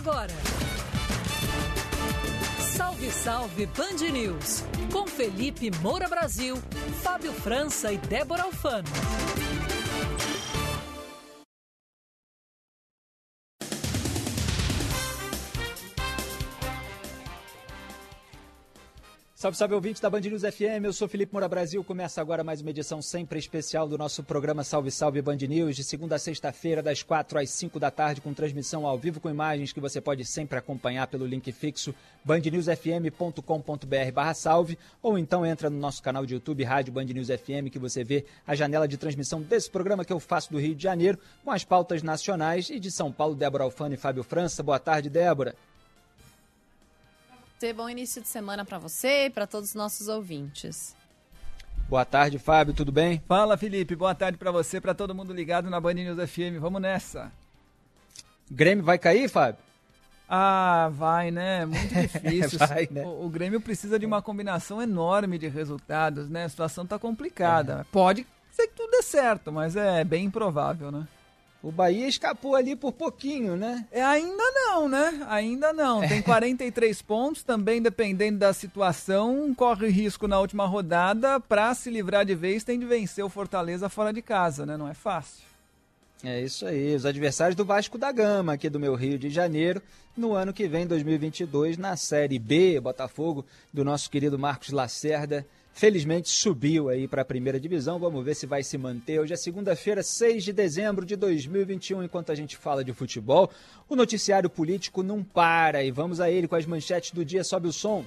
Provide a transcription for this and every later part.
Agora. Salve, salve Band News. Com Felipe Moura Brasil, Fábio França e Débora Alfano. Salve, salve ouvintes da Band News FM, eu sou Felipe Moura Brasil. Começa agora mais uma edição sempre especial do nosso programa Salve Salve Band News, de segunda a sexta-feira, das quatro às cinco da tarde, com transmissão ao vivo com imagens que você pode sempre acompanhar pelo link fixo bandnewsfm.com.br salve, ou então entra no nosso canal de YouTube, Rádio Band News FM, que você vê a janela de transmissão desse programa que eu faço do Rio de Janeiro, com as pautas nacionais e de São Paulo, Débora Alfano e Fábio França. Boa tarde, Débora. Ter bom início de semana para você e para todos os nossos ouvintes. Boa tarde, Fábio, tudo bem? Fala, Felipe. Boa tarde para você, para todo mundo ligado na Band News FM. Vamos nessa. Grêmio vai cair, Fábio? Ah, vai, né? Muito difícil. Vai, né? o, o Grêmio precisa de uma combinação enorme de resultados, né? A situação tá complicada. Pode ser que tudo dê certo, mas é bem improvável, né? O Bahia escapou ali por pouquinho, né? É, ainda não, né? Ainda não. Tem 43 pontos, também dependendo da situação, corre risco na última rodada. Para se livrar de vez, tem de vencer o Fortaleza fora de casa, né? Não é fácil. É isso aí, os adversários do Vasco da Gama, aqui do meu Rio de Janeiro, no ano que vem, 2022, na Série B, Botafogo, do nosso querido Marcos Lacerda. Felizmente subiu aí para a primeira divisão. Vamos ver se vai se manter. Hoje é segunda-feira, 6 de dezembro de 2021. Enquanto a gente fala de futebol, o noticiário político não para. E vamos a ele com as manchetes do dia. Sobe o som.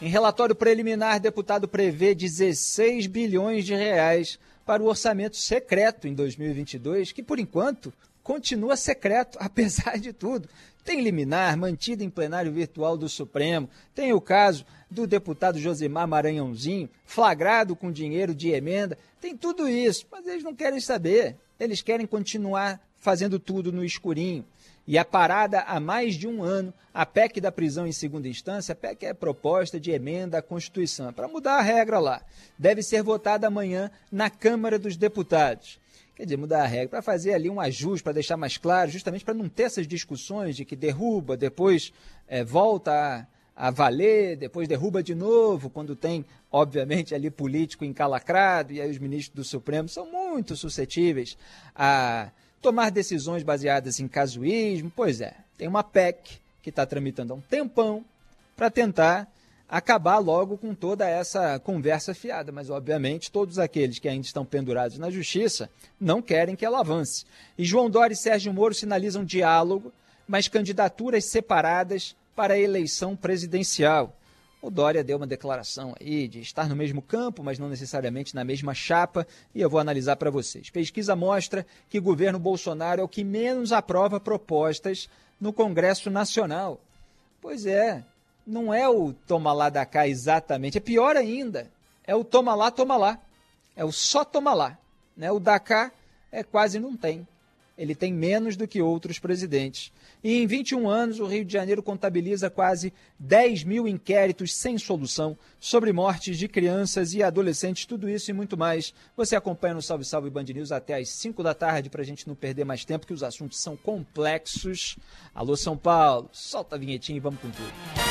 Em relatório preliminar, deputado prevê 16 bilhões de reais para o orçamento secreto em 2022, que por enquanto continua secreto, apesar de tudo. Tem liminar mantido em plenário virtual do Supremo. Tem o caso do deputado Josimar Maranhãozinho, flagrado com dinheiro de emenda. Tem tudo isso, mas eles não querem saber. Eles querem continuar fazendo tudo no escurinho. E a parada há mais de um ano, a PEC da prisão em segunda instância, a PEC é proposta de emenda à Constituição, para mudar a regra lá. Deve ser votada amanhã na Câmara dos Deputados quer dizer, mudar a regra, para fazer ali um ajuste, para deixar mais claro, justamente para não ter essas discussões de que derruba, depois é, volta a, a valer, depois derruba de novo, quando tem, obviamente, ali político encalacrado, e aí os ministros do Supremo são muito suscetíveis a tomar decisões baseadas em casuísmo. Pois é, tem uma PEC que está tramitando há um tempão para tentar acabar logo com toda essa conversa fiada. Mas, obviamente, todos aqueles que ainda estão pendurados na justiça não querem que ela avance. E João Dória e Sérgio Moro sinalizam diálogo, mas candidaturas separadas para a eleição presidencial. O Dória deu uma declaração aí de estar no mesmo campo, mas não necessariamente na mesma chapa, e eu vou analisar para vocês. Pesquisa mostra que o governo Bolsonaro é o que menos aprova propostas no Congresso Nacional. Pois é, não é o toma lá da cá exatamente, é pior ainda. É o toma lá, toma lá. É o só toma lá. Né? O da cá é quase não tem. Ele tem menos do que outros presidentes. E em 21 anos, o Rio de Janeiro contabiliza quase 10 mil inquéritos sem solução sobre mortes de crianças e adolescentes. Tudo isso e muito mais. Você acompanha no Salve Salve Band News até às 5 da tarde para a gente não perder mais tempo, que os assuntos são complexos. Alô, São Paulo, solta a vinhetinha e vamos com tudo.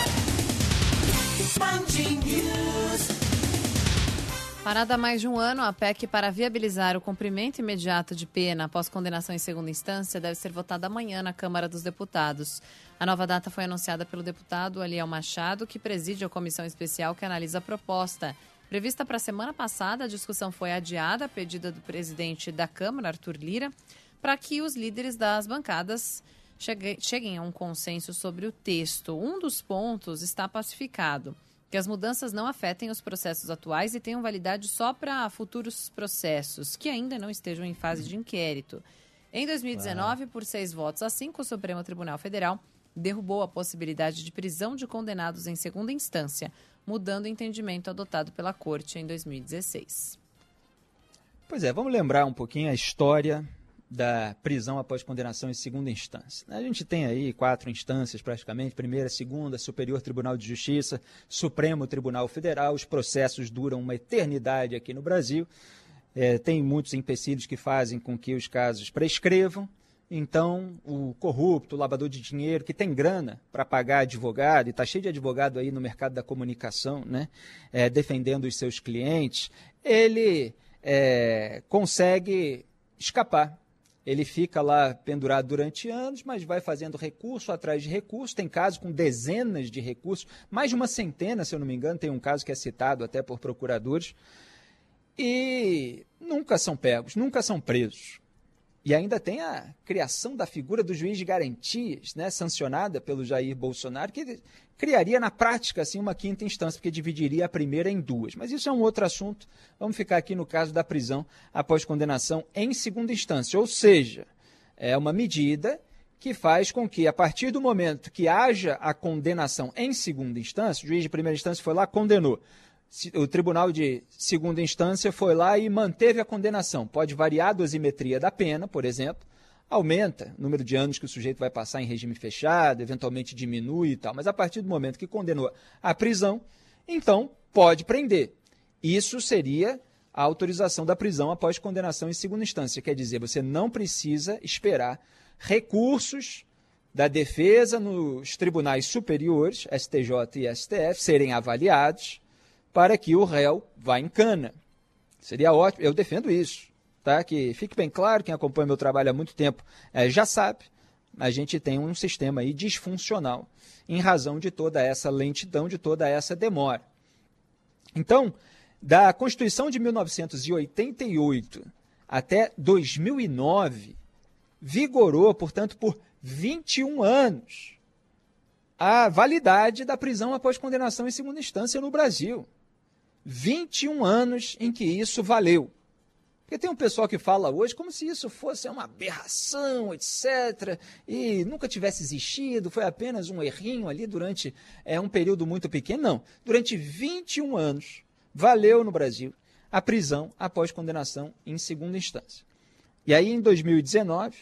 Parada há mais de um ano, a PEC para viabilizar o cumprimento imediato de pena após condenação em segunda instância deve ser votada amanhã na Câmara dos Deputados. A nova data foi anunciada pelo deputado Aliel Machado, que preside a comissão especial que analisa a proposta. Prevista para a semana passada, a discussão foi adiada a pedido do presidente da Câmara, Arthur Lira, para que os líderes das bancadas cheguem a um consenso sobre o texto. Um dos pontos está pacificado que as mudanças não afetem os processos atuais e tenham validade só para futuros processos, que ainda não estejam em fase de inquérito. Em 2019, por seis votos a cinco, o Supremo Tribunal Federal derrubou a possibilidade de prisão de condenados em segunda instância, mudando o entendimento adotado pela Corte em 2016. Pois é, vamos lembrar um pouquinho a história da prisão após condenação em segunda instância. A gente tem aí quatro instâncias praticamente: primeira, segunda, Superior Tribunal de Justiça, Supremo Tribunal Federal. Os processos duram uma eternidade aqui no Brasil. É, tem muitos empecilhos que fazem com que os casos prescrevam. Então, o corrupto, o lavador de dinheiro, que tem grana para pagar advogado, e está cheio de advogado aí no mercado da comunicação, né, é, defendendo os seus clientes, ele é, consegue escapar ele fica lá pendurado durante anos, mas vai fazendo recurso atrás de recurso. Tem casos com dezenas de recursos, mais de uma centena, se eu não me engano. Tem um caso que é citado até por procuradores. E nunca são pegos, nunca são presos. E ainda tem a criação da figura do juiz de garantias, né, sancionada pelo Jair Bolsonaro, que criaria na prática assim, uma quinta instância, porque dividiria a primeira em duas. Mas isso é um outro assunto. Vamos ficar aqui no caso da prisão após condenação em segunda instância. Ou seja, é uma medida que faz com que, a partir do momento que haja a condenação em segunda instância, o juiz de primeira instância foi lá, condenou o tribunal de segunda instância foi lá e manteve a condenação. Pode variar a dosimetria da pena, por exemplo, aumenta o número de anos que o sujeito vai passar em regime fechado, eventualmente diminui e tal, mas a partir do momento que condenou à prisão, então pode prender. Isso seria a autorização da prisão após condenação em segunda instância. Quer dizer, você não precisa esperar recursos da defesa nos tribunais superiores, STJ e STF, serem avaliados para que o réu vá em cana. Seria ótimo, eu defendo isso, tá? Que fique bem claro, quem acompanha meu trabalho há muito tempo é, já sabe, a gente tem um sistema aí disfuncional em razão de toda essa lentidão, de toda essa demora. Então, da Constituição de 1988 até 2009, vigorou, portanto, por 21 anos a validade da prisão após condenação em segunda instância no Brasil. 21 anos em que isso valeu. Porque tem um pessoal que fala hoje como se isso fosse uma aberração, etc., e nunca tivesse existido, foi apenas um errinho ali durante é, um período muito pequeno. Não. Durante 21 anos, valeu no Brasil a prisão após condenação em segunda instância. E aí, em 2019,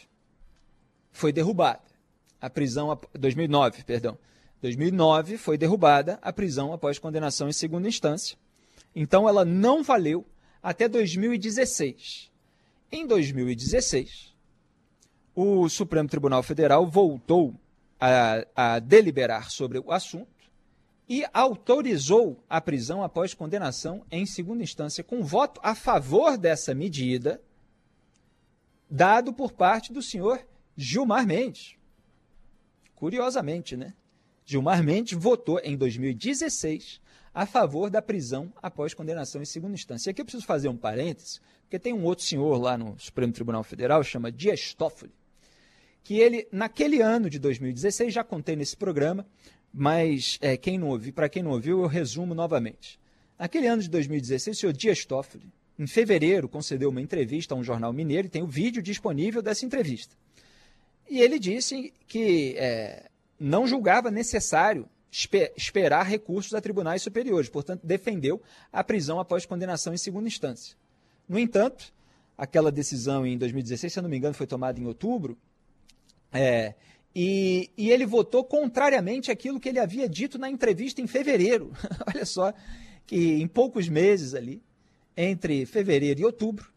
foi derrubada a prisão. 2009, perdão. 2009 foi derrubada a prisão após condenação em segunda instância. Então ela não valeu até 2016. Em 2016, o Supremo Tribunal Federal voltou a, a deliberar sobre o assunto e autorizou a prisão após condenação em segunda instância, com voto a favor dessa medida, dado por parte do senhor Gilmar Mendes. Curiosamente, né? Gilmar Mendes votou em 2016 a favor da prisão após condenação em segunda instância. E aqui eu preciso fazer um parêntese, porque tem um outro senhor lá no Supremo Tribunal Federal, chama Dias Toffoli, que ele, naquele ano de 2016, já contei nesse programa, mas é, quem não ouviu, para quem não ouviu, eu resumo novamente. Naquele ano de 2016, o senhor Dias Toffoli, em fevereiro, concedeu uma entrevista a um jornal mineiro e tem o vídeo disponível dessa entrevista. E ele disse que é, não julgava necessário esperar recursos a tribunais superiores, portanto, defendeu a prisão após condenação em segunda instância. No entanto, aquela decisão em 2016, se eu não me engano, foi tomada em outubro, é, e, e, ele votou contrariamente àquilo que ele havia dito na entrevista em fevereiro. Olha só, que em poucos meses ali, entre fevereiro e outubro,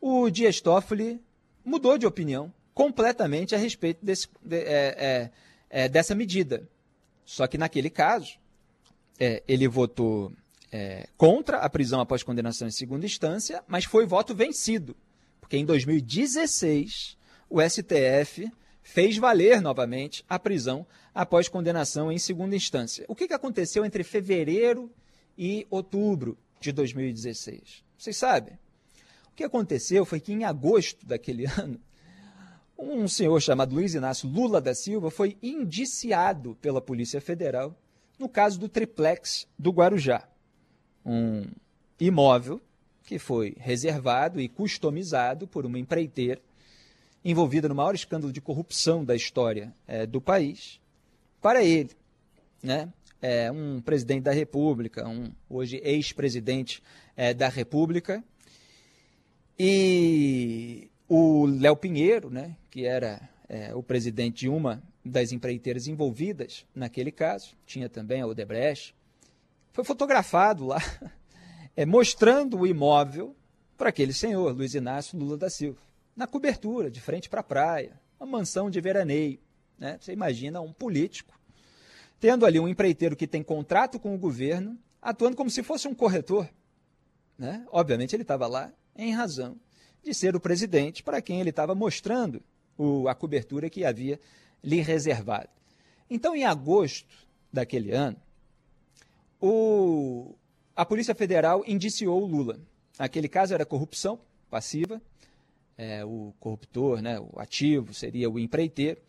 o Dias Toffoli mudou de opinião completamente a respeito desse, de, é, é, é dessa medida. Só que naquele caso, é, ele votou é, contra a prisão após condenação em segunda instância, mas foi voto vencido, porque em 2016 o STF fez valer novamente a prisão após condenação em segunda instância. O que, que aconteceu entre fevereiro e outubro de 2016? Vocês sabem? O que aconteceu foi que em agosto daquele ano, um senhor chamado Luiz Inácio Lula da Silva foi indiciado pela Polícia Federal no caso do triplex do Guarujá. Um imóvel que foi reservado e customizado por uma empreiteira envolvida no maior escândalo de corrupção da história é, do país, para ele. Né? É, um presidente da República, um hoje ex-presidente é, da República, e o Léo Pinheiro, né, que era é, o presidente de uma das empreiteiras envolvidas naquele caso, tinha também a Odebrecht, foi fotografado lá, é, mostrando o imóvel para aquele senhor, Luiz Inácio Lula da Silva, na cobertura, de frente para a praia, uma mansão de veraneio. Né? Você imagina um político tendo ali um empreiteiro que tem contrato com o governo, atuando como se fosse um corretor. Né? Obviamente ele estava lá em razão de ser o presidente para quem ele estava mostrando o, a cobertura que havia lhe reservado. Então, em agosto daquele ano, o, a Polícia Federal indiciou o Lula. Aquele caso era corrupção passiva, é, o corruptor, né, o ativo seria o empreiteiro,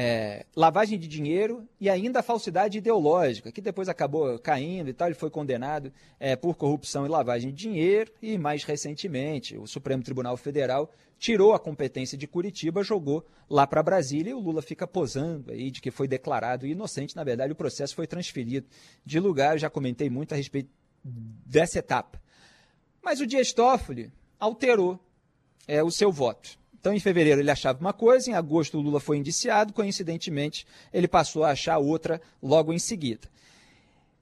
é, lavagem de dinheiro e ainda falsidade ideológica, que depois acabou caindo e tal. Ele foi condenado é, por corrupção e lavagem de dinheiro e, mais recentemente, o Supremo Tribunal Federal tirou a competência de Curitiba, jogou lá para Brasília e o Lula fica posando aí de que foi declarado inocente. Na verdade, o processo foi transferido de lugar. Eu já comentei muito a respeito dessa etapa. Mas o Dias Toffoli alterou é, o seu voto. Então, em fevereiro ele achava uma coisa, em agosto o Lula foi indiciado, coincidentemente ele passou a achar outra logo em seguida.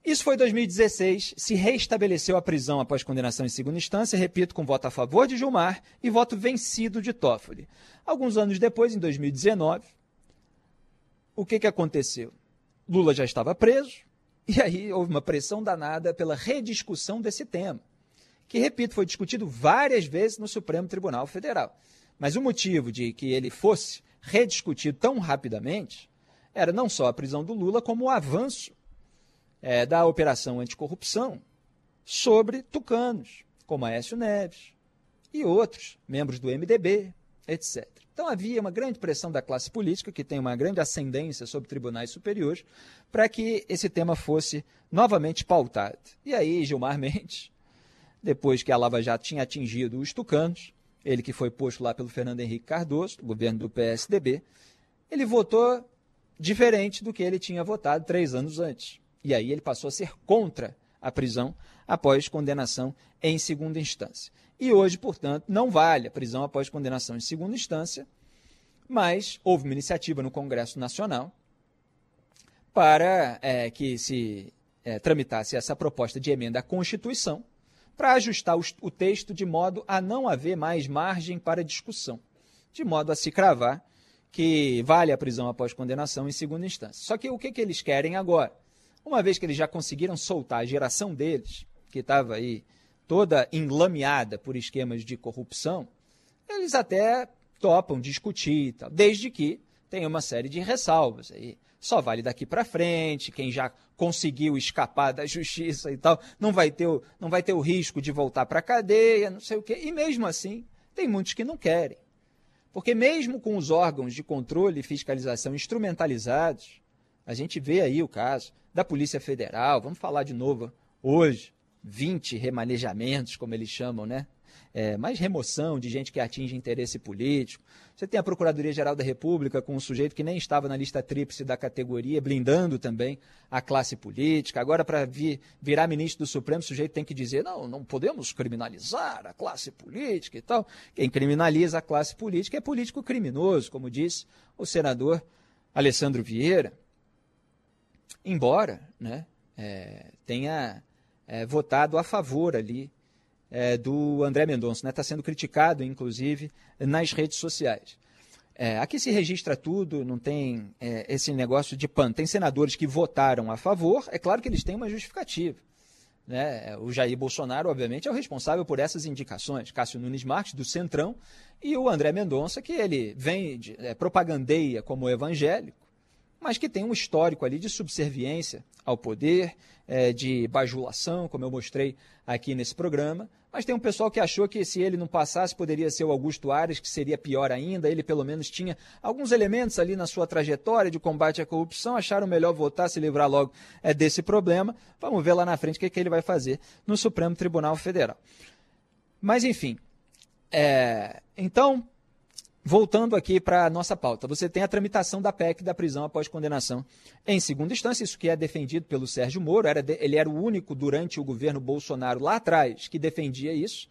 Isso foi 2016, se reestabeleceu a prisão após condenação em segunda instância, repito, com voto a favor de Gilmar e voto vencido de Toffoli. Alguns anos depois, em 2019, o que, que aconteceu? Lula já estava preso, e aí houve uma pressão danada pela rediscussão desse tema, que, repito, foi discutido várias vezes no Supremo Tribunal Federal. Mas o motivo de que ele fosse rediscutido tão rapidamente era não só a prisão do Lula, como o avanço é, da operação anticorrupção sobre tucanos, como Aécio Neves e outros, membros do MDB, etc. Então havia uma grande pressão da classe política, que tem uma grande ascendência sobre tribunais superiores, para que esse tema fosse novamente pautado. E aí Gilmar Mendes, depois que a Lava Jato tinha atingido os tucanos, ele que foi posto lá pelo Fernando Henrique Cardoso, governo do PSDB, ele votou diferente do que ele tinha votado três anos antes. E aí ele passou a ser contra a prisão após condenação em segunda instância. E hoje, portanto, não vale a prisão após condenação em segunda instância, mas houve uma iniciativa no Congresso Nacional para é, que se é, tramitasse essa proposta de emenda à Constituição, para ajustar o texto de modo a não haver mais margem para discussão, de modo a se cravar que vale a prisão após condenação em segunda instância. Só que o que, que eles querem agora? Uma vez que eles já conseguiram soltar a geração deles, que estava aí toda enlameada por esquemas de corrupção, eles até topam discutir, tal, desde que tenha uma série de ressalvas. Aí só vale daqui para frente, quem já conseguiu escapar da justiça e tal, não vai ter o, não vai ter o risco de voltar para a cadeia, não sei o quê. E mesmo assim, tem muitos que não querem. Porque mesmo com os órgãos de controle e fiscalização instrumentalizados, a gente vê aí o caso da Polícia Federal, vamos falar de novo hoje, 20 remanejamentos, como eles chamam, né? É, mais remoção de gente que atinge interesse político. Você tem a Procuradoria-Geral da República com um sujeito que nem estava na lista tríplice da categoria, blindando também a classe política. Agora, para vir, virar ministro do Supremo, o sujeito tem que dizer: não, não podemos criminalizar a classe política e tal. Quem criminaliza a classe política é político criminoso, como disse o senador Alessandro Vieira. Embora né, é, tenha é, votado a favor ali é, do André Mendonça. Está né? Tá sendo criticado, inclusive, nas redes sociais. É, aqui se registra tudo, não tem é, esse negócio de PAN. Tem senadores que votaram a favor, é claro que eles têm uma justificativa. Né? O Jair Bolsonaro, obviamente, é o responsável por essas indicações. Cássio Nunes Marques, do Centrão, e o André Mendonça, que ele vem, de, é, propagandeia como evangélico, mas que tem um histórico ali de subserviência ao poder, é, de bajulação, como eu mostrei aqui nesse programa. Mas tem um pessoal que achou que se ele não passasse, poderia ser o Augusto Ares, que seria pior ainda. Ele, pelo menos, tinha alguns elementos ali na sua trajetória de combate à corrupção. Acharam melhor votar, se livrar logo é, desse problema. Vamos ver lá na frente o que, que ele vai fazer no Supremo Tribunal Federal. Mas, enfim. É, então, Voltando aqui para a nossa pauta, você tem a tramitação da PEC da prisão após condenação em segunda instância, isso que é defendido pelo Sérgio Moro, era ele era o único durante o governo Bolsonaro lá atrás que defendia isso.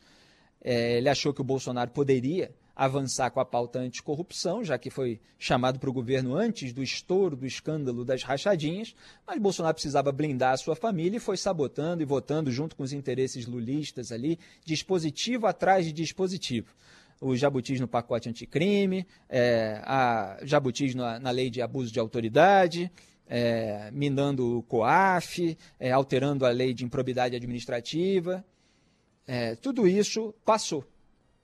É, ele achou que o Bolsonaro poderia avançar com a pauta anticorrupção, já que foi chamado para o governo antes do estouro do escândalo das rachadinhas, mas Bolsonaro precisava blindar a sua família e foi sabotando e votando junto com os interesses lulistas ali, dispositivo atrás de dispositivo os jabutis no pacote anticrime, é, a jabutis na, na, lei de abuso de autoridade, é, minando o COAF, é, alterando a lei de improbidade administrativa. É, tudo isso passou.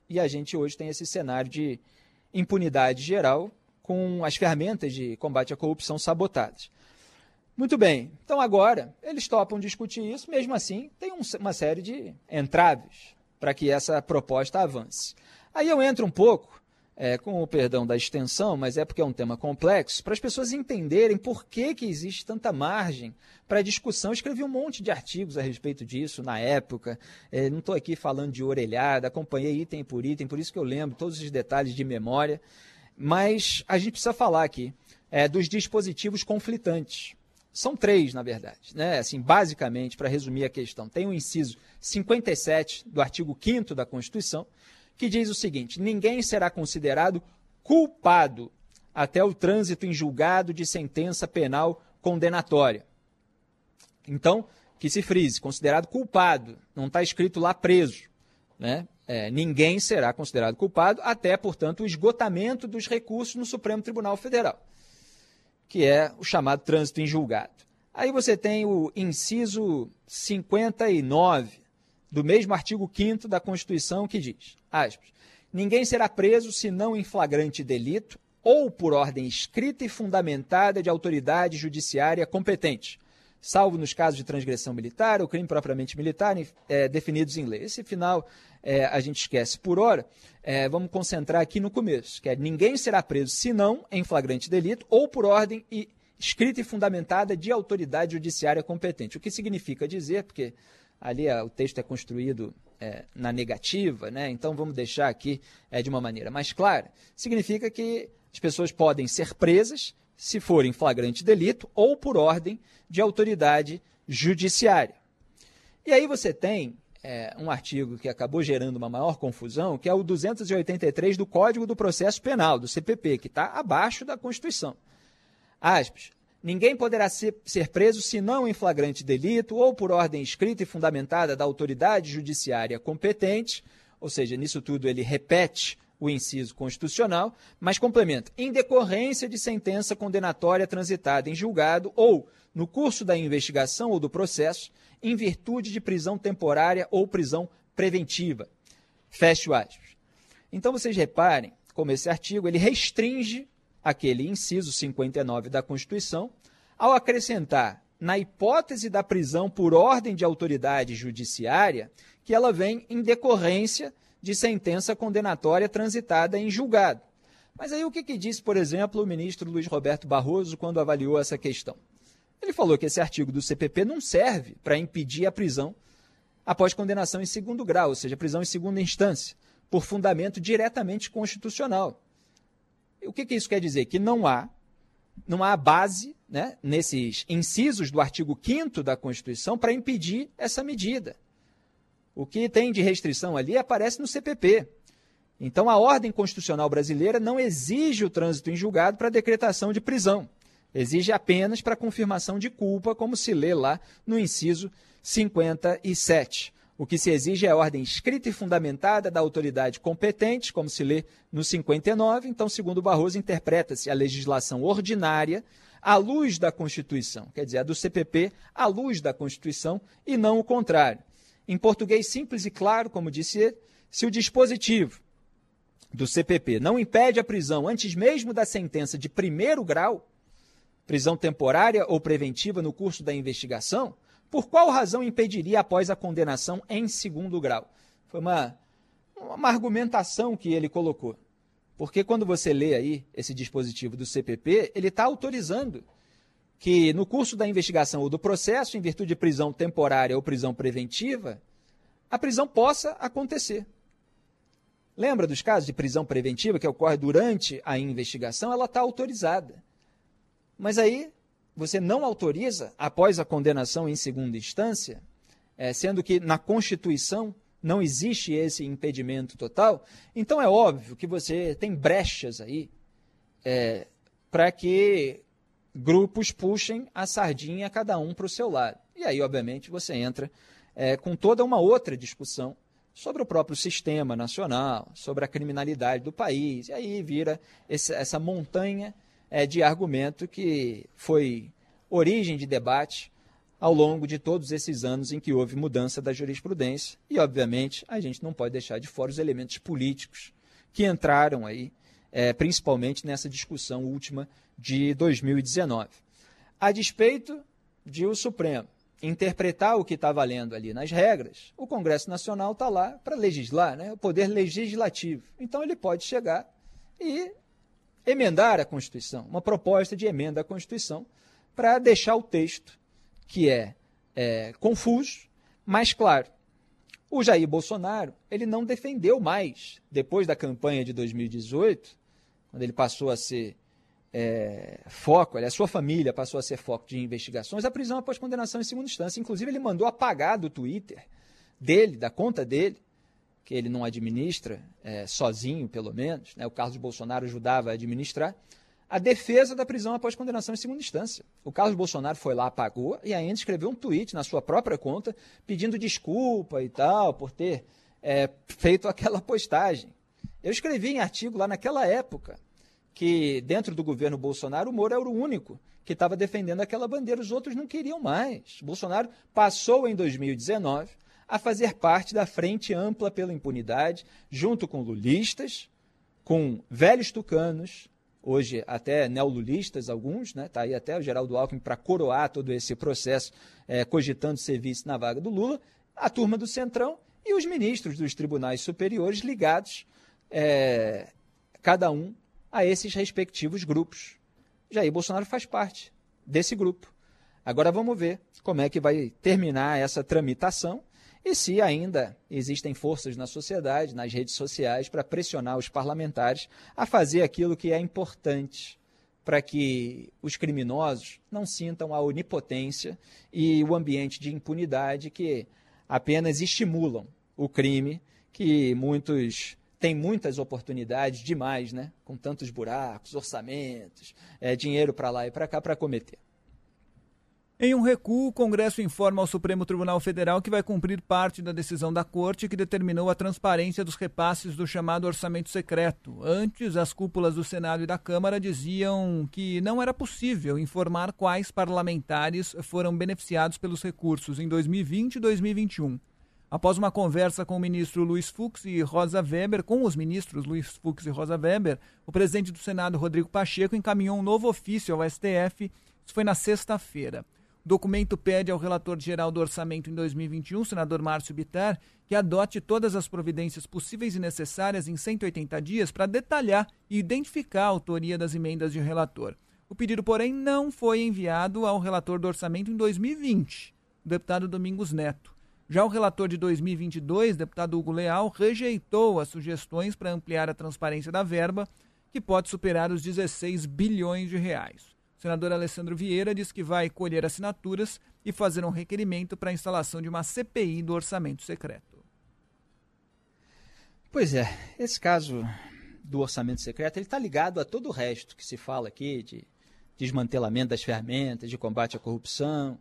E a gente hoje tem esse cenário de impunidade geral com as ferramentas de combate à corrupção sabotadas. Muito bem, então agora eles topam discutir isso, mesmo assim tem um, uma série de entraves para que essa proposta avance. Aí eu entro um pouco, é, com o perdão da extensão, mas é porque é um tema complexo, para as pessoas entenderem por que, que existe tanta margem para discussão. Eu escrevi um monte de artigos a respeito disso na época, é, não estou aqui falando de orelhada, acompanhei item por item, por isso que eu lembro todos os detalhes de memória, mas a gente precisa falar aqui é, dos dispositivos conflitantes. São três, na verdade. Né? Assim, basicamente, para resumir a questão, tem o inciso 57 do artigo 5 da Constituição, que diz o seguinte: ninguém será considerado culpado até o trânsito em julgado de sentença penal condenatória. Então, que se frise, considerado culpado, não está escrito lá preso. Né? É, ninguém será considerado culpado até, portanto, o esgotamento dos recursos no Supremo Tribunal Federal, que é o chamado trânsito em julgado. Aí você tem o inciso 59 do mesmo artigo 5 da Constituição, que diz: aspas, ninguém será preso senão em flagrante delito ou por ordem escrita e fundamentada de autoridade judiciária competente, salvo nos casos de transgressão militar ou crime propriamente militar é, definidos em lei. Esse final é, a gente esquece por hora. É, vamos concentrar aqui no começo, que é ninguém será preso senão em flagrante delito ou por ordem e, escrita e fundamentada de autoridade judiciária competente. O que significa dizer, porque ali o texto é construído é, na negativa, né? então vamos deixar aqui é, de uma maneira mais clara, significa que as pessoas podem ser presas se forem flagrante delito ou por ordem de autoridade judiciária. E aí você tem é, um artigo que acabou gerando uma maior confusão, que é o 283 do Código do Processo Penal, do CPP, que está abaixo da Constituição. Aspas. Ninguém poderá ser, ser preso senão em flagrante delito ou por ordem escrita e fundamentada da autoridade judiciária competente, ou seja, nisso tudo ele repete o inciso constitucional, mas complementa, em decorrência de sentença condenatória transitada em julgado ou, no curso da investigação ou do processo, em virtude de prisão temporária ou prisão preventiva. Fecho aspas. Então vocês reparem como esse artigo ele restringe aquele inciso 59 da Constituição, ao acrescentar, na hipótese da prisão por ordem de autoridade judiciária, que ela vem em decorrência de sentença condenatória transitada em julgado. Mas aí o que, que disse, por exemplo, o ministro Luiz Roberto Barroso quando avaliou essa questão? Ele falou que esse artigo do CPP não serve para impedir a prisão após condenação em segundo grau, ou seja, prisão em segunda instância, por fundamento diretamente constitucional. O que, que isso quer dizer? Que não há, não há base né, nesses incisos do artigo 5 da Constituição para impedir essa medida. O que tem de restrição ali aparece no CPP. Então, a ordem constitucional brasileira não exige o trânsito em julgado para decretação de prisão. Exige apenas para confirmação de culpa, como se lê lá no inciso 57. O que se exige é ordem escrita e fundamentada da autoridade competente, como se lê no 59. Então, segundo Barroso, interpreta-se a legislação ordinária à luz da Constituição, quer dizer, a do CPP à luz da Constituição e não o contrário. Em português simples e claro, como disse se o dispositivo do CPP não impede a prisão antes mesmo da sentença de primeiro grau, prisão temporária ou preventiva no curso da investigação, por qual razão impediria após a condenação em segundo grau? Foi uma, uma argumentação que ele colocou. Porque quando você lê aí esse dispositivo do CPP, ele está autorizando que no curso da investigação ou do processo, em virtude de prisão temporária ou prisão preventiva, a prisão possa acontecer. Lembra dos casos de prisão preventiva que ocorre durante a investigação? Ela está autorizada. Mas aí você não autoriza após a condenação em segunda instância, é, sendo que na Constituição não existe esse impedimento total, então é óbvio que você tem brechas aí é, para que grupos puxem a sardinha cada um para o seu lado. E aí, obviamente, você entra é, com toda uma outra discussão sobre o próprio sistema nacional, sobre a criminalidade do país, e aí vira esse, essa montanha é, de argumento que foi origem de debate ao longo de todos esses anos em que houve mudança da jurisprudência. E, obviamente, a gente não pode deixar de fora os elementos políticos que entraram aí, é, principalmente nessa discussão última de 2019. A despeito de o Supremo interpretar o que está valendo ali nas regras, o Congresso Nacional está lá para legislar, né? o poder legislativo. Então ele pode chegar e emendar a Constituição, uma proposta de emenda à Constituição, para deixar o texto, que é, é confuso, mais claro. O Jair Bolsonaro ele não defendeu mais, depois da campanha de 2018, quando ele passou a ser é, foco, a sua família passou a ser foco de investigações, a prisão após condenação em segunda instância. Inclusive, ele mandou apagar do Twitter dele, da conta dele, que ele não administra é, sozinho, pelo menos, né? o Carlos Bolsonaro ajudava a administrar, a defesa da prisão após condenação em segunda instância. O Carlos Bolsonaro foi lá, apagou e ainda escreveu um tweet na sua própria conta pedindo desculpa e tal por ter é, feito aquela postagem. Eu escrevi em artigo lá naquela época que dentro do governo Bolsonaro o Moro era o único que estava defendendo aquela bandeira, os outros não queriam mais. Bolsonaro passou em 2019 a fazer parte da Frente Ampla pela Impunidade, junto com lulistas, com velhos tucanos, hoje até neolulistas alguns, né? Tá aí até o Geraldo Alckmin para coroar todo esse processo, é, cogitando ser na vaga do Lula, a turma do Centrão e os ministros dos tribunais superiores ligados, é, cada um a esses respectivos grupos. Jair Bolsonaro faz parte desse grupo. Agora vamos ver como é que vai terminar essa tramitação e se ainda existem forças na sociedade, nas redes sociais, para pressionar os parlamentares a fazer aquilo que é importante para que os criminosos não sintam a onipotência e o ambiente de impunidade que apenas estimulam o crime que muitos tem muitas oportunidades demais, né? com tantos buracos, orçamentos, é, dinheiro para lá e para cá para cometer. Em um recuo, o Congresso informa ao Supremo Tribunal Federal que vai cumprir parte da decisão da Corte que determinou a transparência dos repasses do chamado orçamento secreto. Antes, as cúpulas do Senado e da Câmara diziam que não era possível informar quais parlamentares foram beneficiados pelos recursos em 2020 e 2021. Após uma conversa com o ministro Luiz Fux e Rosa Weber, com os ministros Luiz Fux e Rosa Weber, o presidente do Senado, Rodrigo Pacheco, encaminhou um novo ofício ao STF. Isso foi na sexta-feira. Documento pede ao relator geral do orçamento em 2021, senador Márcio Bittar, que adote todas as providências possíveis e necessárias em 180 dias para detalhar e identificar a autoria das emendas de relator. O pedido, porém, não foi enviado ao relator do orçamento em 2020, o deputado Domingos Neto. Já o relator de 2022, deputado Hugo Leal, rejeitou as sugestões para ampliar a transparência da verba, que pode superar os 16 bilhões de reais. Senador Alessandro Vieira diz que vai colher assinaturas e fazer um requerimento para a instalação de uma CPI do orçamento secreto. Pois é, esse caso do orçamento secreto ele está ligado a todo o resto que se fala aqui de desmantelamento das ferramentas, de combate à corrupção,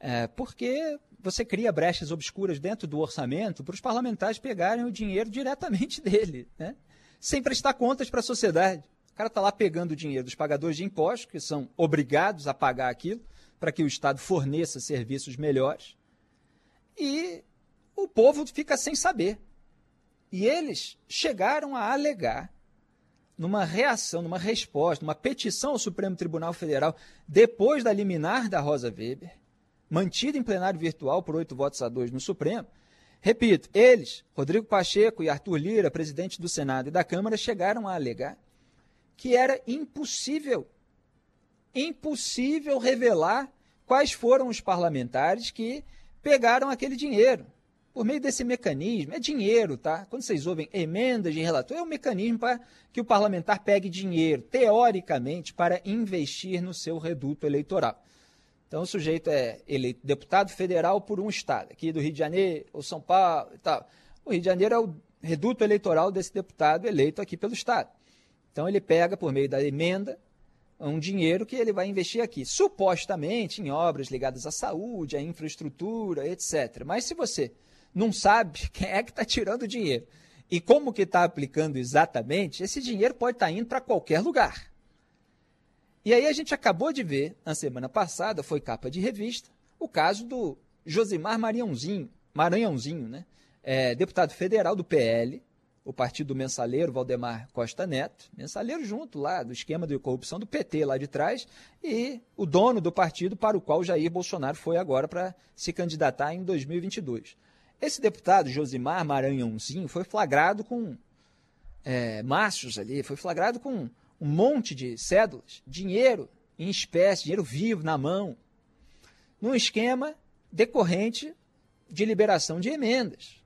é, porque você cria brechas obscuras dentro do orçamento para os parlamentares pegarem o dinheiro diretamente dele, né? sem prestar contas para a sociedade. Cara está lá pegando o dinheiro dos pagadores de impostos, que são obrigados a pagar aquilo, para que o Estado forneça serviços melhores. E o povo fica sem saber. E eles chegaram a alegar, numa reação, numa resposta, numa petição ao Supremo Tribunal Federal, depois da liminar da Rosa Weber, mantida em plenário virtual por oito votos a dois no Supremo. Repito, eles, Rodrigo Pacheco e Arthur Lira, presidente do Senado e da Câmara, chegaram a alegar que era impossível, impossível revelar quais foram os parlamentares que pegaram aquele dinheiro. Por meio desse mecanismo, é dinheiro, tá? Quando vocês ouvem emendas de relator, é um mecanismo para que o parlamentar pegue dinheiro, teoricamente, para investir no seu reduto eleitoral. Então o sujeito é eleito deputado federal por um estado, aqui do Rio de Janeiro, ou São Paulo e tal. O Rio de Janeiro é o reduto eleitoral desse deputado eleito aqui pelo estado. Então ele pega por meio da emenda um dinheiro que ele vai investir aqui, supostamente em obras ligadas à saúde, à infraestrutura, etc. Mas se você não sabe quem é que está tirando o dinheiro e como que está aplicando exatamente, esse dinheiro pode estar tá indo para qualquer lugar. E aí a gente acabou de ver, na semana passada, foi capa de revista, o caso do Josimar Maranhãozinho, Maranhãozinho, né? É, deputado federal do PL, o partido mensaleiro Valdemar Costa Neto, mensaleiro junto lá do esquema de corrupção do PT lá de trás, e o dono do partido para o qual Jair Bolsonaro foi agora para se candidatar em 2022. Esse deputado, Josimar Maranhãozinho, foi flagrado com é, machos ali, foi flagrado com um monte de cédulas, dinheiro em espécie, dinheiro vivo na mão, num esquema decorrente de liberação de emendas.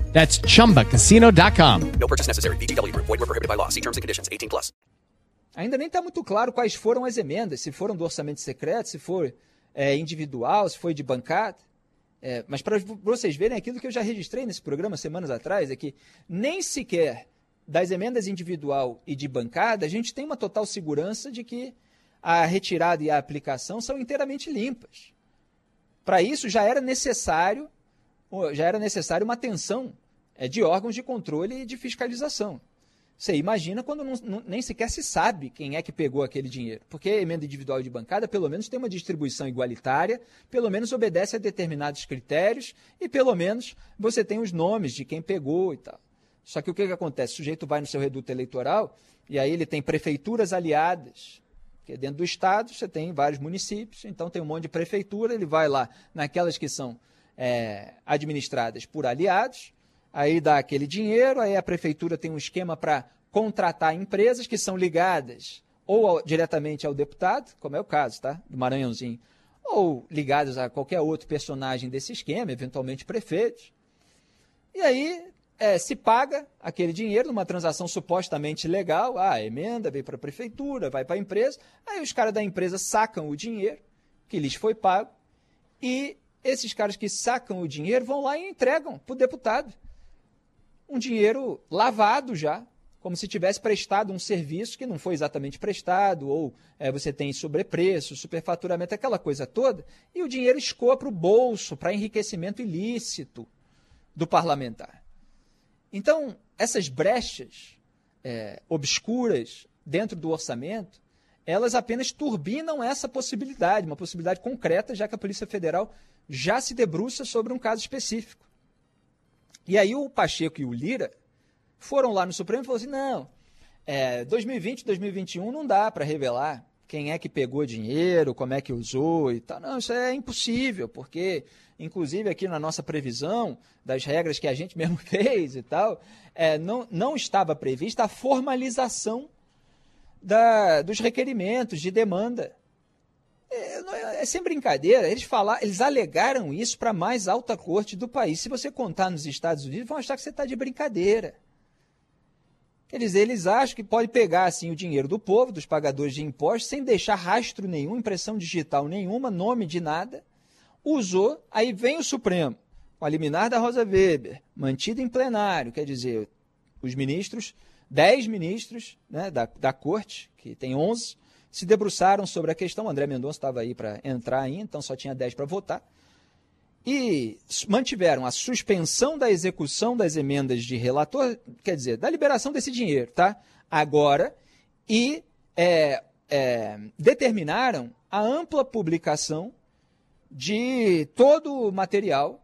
That's chumbacasino.com. No purchase necessary. VGW Group. Void were prohibited by law. See terms and conditions. 18 plus. Ainda nem está muito claro quais foram as emendas, se foram do orçamento secreto, se for é, individual, se foi de bancada. É, mas para vocês verem aquilo que eu já registrei nesse programa semanas atrás, é que nem sequer das emendas individual e de bancada, a gente tem uma total segurança de que a retirada e a aplicação são inteiramente limpas. Para isso já era necessário já era necessário uma atenção é, de órgãos de controle e de fiscalização. Você imagina quando não, não, nem sequer se sabe quem é que pegou aquele dinheiro. Porque a emenda individual de bancada, pelo menos, tem uma distribuição igualitária, pelo menos obedece a determinados critérios e, pelo menos, você tem os nomes de quem pegou e tal. Só que o que, que acontece? O sujeito vai no seu reduto eleitoral e aí ele tem prefeituras aliadas, porque dentro do Estado você tem vários municípios, então tem um monte de prefeitura, ele vai lá naquelas que são é, administradas por aliados, aí dá aquele dinheiro, aí a prefeitura tem um esquema para contratar empresas que são ligadas ou ao, diretamente ao deputado, como é o caso tá, do Maranhãozinho, ou ligadas a qualquer outro personagem desse esquema, eventualmente prefeitos. E aí é, se paga aquele dinheiro numa transação supostamente legal, ah, a emenda veio para a prefeitura, vai para a empresa, aí os caras da empresa sacam o dinheiro que lhes foi pago e esses caras que sacam o dinheiro vão lá e entregam para o deputado. Um dinheiro lavado já, como se tivesse prestado um serviço que não foi exatamente prestado, ou é, você tem sobrepreço, superfaturamento, aquela coisa toda, e o dinheiro escoa para o bolso, para enriquecimento ilícito do parlamentar. Então, essas brechas é, obscuras dentro do orçamento, elas apenas turbinam essa possibilidade, uma possibilidade concreta, já que a Polícia Federal já se debruça sobre um caso específico. E aí o Pacheco e o Lira foram lá no Supremo e falaram assim: não, é, 2020, 2021 não dá para revelar quem é que pegou dinheiro, como é que usou e tal. Não, isso é impossível, porque, inclusive, aqui na nossa previsão das regras que a gente mesmo fez e tal, é, não, não estava prevista a formalização da, dos requerimentos de demanda. É, é sem brincadeira, eles falaram, eles alegaram isso para a mais alta corte do país. Se você contar nos Estados Unidos, vão achar que você está de brincadeira. Dizer, eles acham que pode pegar assim o dinheiro do povo, dos pagadores de impostos, sem deixar rastro nenhum, impressão digital nenhuma, nome de nada. Usou, aí vem o Supremo, com a liminar da Rosa Weber, mantida em plenário, quer dizer, os ministros, dez ministros né, da, da corte, que tem onze, se debruçaram sobre a questão. André Mendonça estava aí para entrar aí, então só tinha dez para votar e mantiveram a suspensão da execução das emendas de relator, quer dizer, da liberação desse dinheiro, tá? Agora, e é, é, determinaram a ampla publicação de todo o material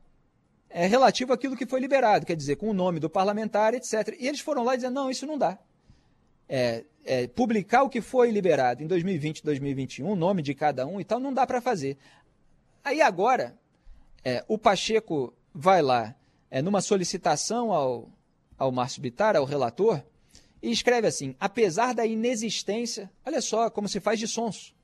é, relativo àquilo que foi liberado, quer dizer, com o nome do parlamentar, etc. E eles foram lá dizendo, não, isso não dá. É, é, publicar o que foi liberado em 2020, 2021, nome de cada um e tal, não dá para fazer. Aí agora, é, o Pacheco vai lá é, numa solicitação ao, ao Márcio Bitar, ao relator, e escreve assim: apesar da inexistência, olha só como se faz de sonso.